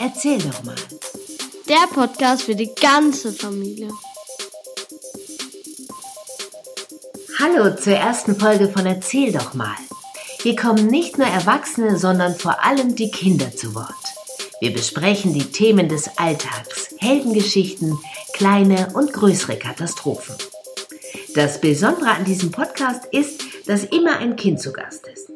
Erzähl doch mal. Der Podcast für die ganze Familie. Hallo zur ersten Folge von Erzähl doch mal. Hier kommen nicht nur Erwachsene, sondern vor allem die Kinder zu Wort. Wir besprechen die Themen des Alltags, Heldengeschichten, kleine und größere Katastrophen. Das Besondere an diesem Podcast ist, dass immer ein Kind zu Gast ist.